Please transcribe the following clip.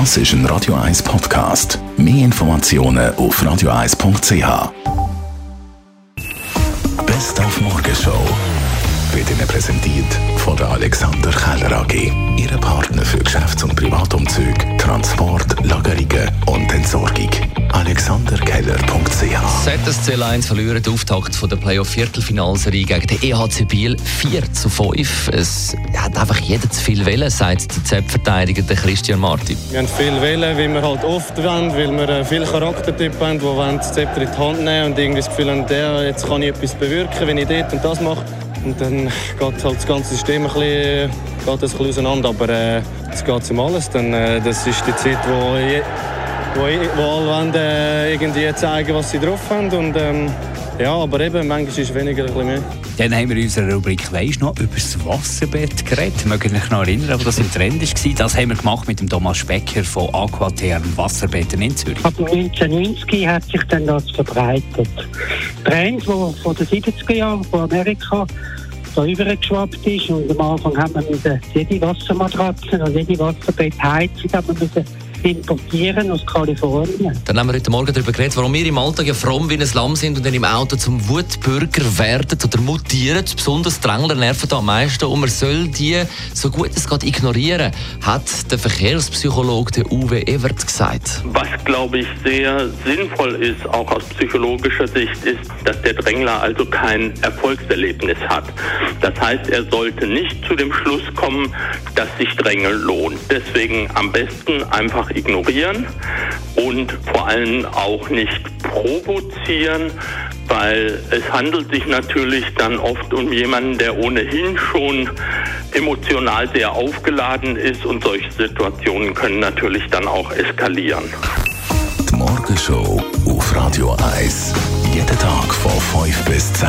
Das ist ein Radio 1 Podcast. Mehr Informationen auf radio1.ch. Best auf Morgenshow wird Ihnen präsentiert von der Alexander Keller AG. Ihre Partner für Geschäfts- und Privatumzug, Transport, Lagerungen und Entsorgung. AlexanderKeller.ch ZSC 1 verlieren den Auftakt von der Playoff-Viertelfinalserie gegen den EHC Biel 4 zu 5. Es hat einfach jeder zu viel Welle, sagt der Z-Verteidiger Christian Martin. Wir haben viel Welle, weil wir halt oft wollen, weil wir äh, viele Charaktertypen haben, die wollen das Zepter in die Hand nehmen und irgendwie das Gefühl haben, der, jetzt kann ich etwas bewirken, wenn ich dort und das mache. Und dann geht halt das ganze System ein bisschen, geht das ein bisschen auseinander. Aber äh, es geht um alles. Dann, äh, das ist die Zeit, wo, wo alle wollen, äh, irgendwie zeigen, was sie drauf haben. Und, ähm, ja, aber eben, manchmal ist es weniger, ein bisschen mehr. Dann haben wir in unserer Rubrik «Weisst noch?» über das Wasserbett geredet. Mögt ihr euch noch erinnern, wo das im Trend war? Das haben wir gemacht mit dem Thomas Specker von Aquatherm Wasserbetten in Zürich. Ab 1990 hat sich dann das verbreitet. Trend, der von den 70er Jahren von Amerika da übergeschwappt ist. Und am Anfang haben wir jede Wassermatratze und jede Wasserbettheizung haben wir müssen importieren aus Kalifornien. Dann haben wir heute Morgen darüber geredet, warum wir im Alltag ja fromm wie ein Lamm sind und dann im Auto zum Wutbürger werden oder mutieren. Besonders Drängler nerven da am meisten und man soll die so gut es geht ignorieren, hat der Verkehrspsychologe Uwe Evert gesagt. Was, glaube ich, sehr sinnvoll ist, auch aus psychologischer Sicht, ist, dass der Drängler also kein Erfolgserlebnis hat. Das heißt, er sollte nicht zu dem Schluss kommen, dass sich Drängeln lohnt. Deswegen am besten einfach ignorieren und vor allem auch nicht provozieren, weil es handelt sich natürlich dann oft um jemanden, der ohnehin schon emotional sehr aufgeladen ist und solche Situationen können natürlich dann auch eskalieren. Die Morgenshow auf Radio 1. Jeden Tag von 5 bis 10.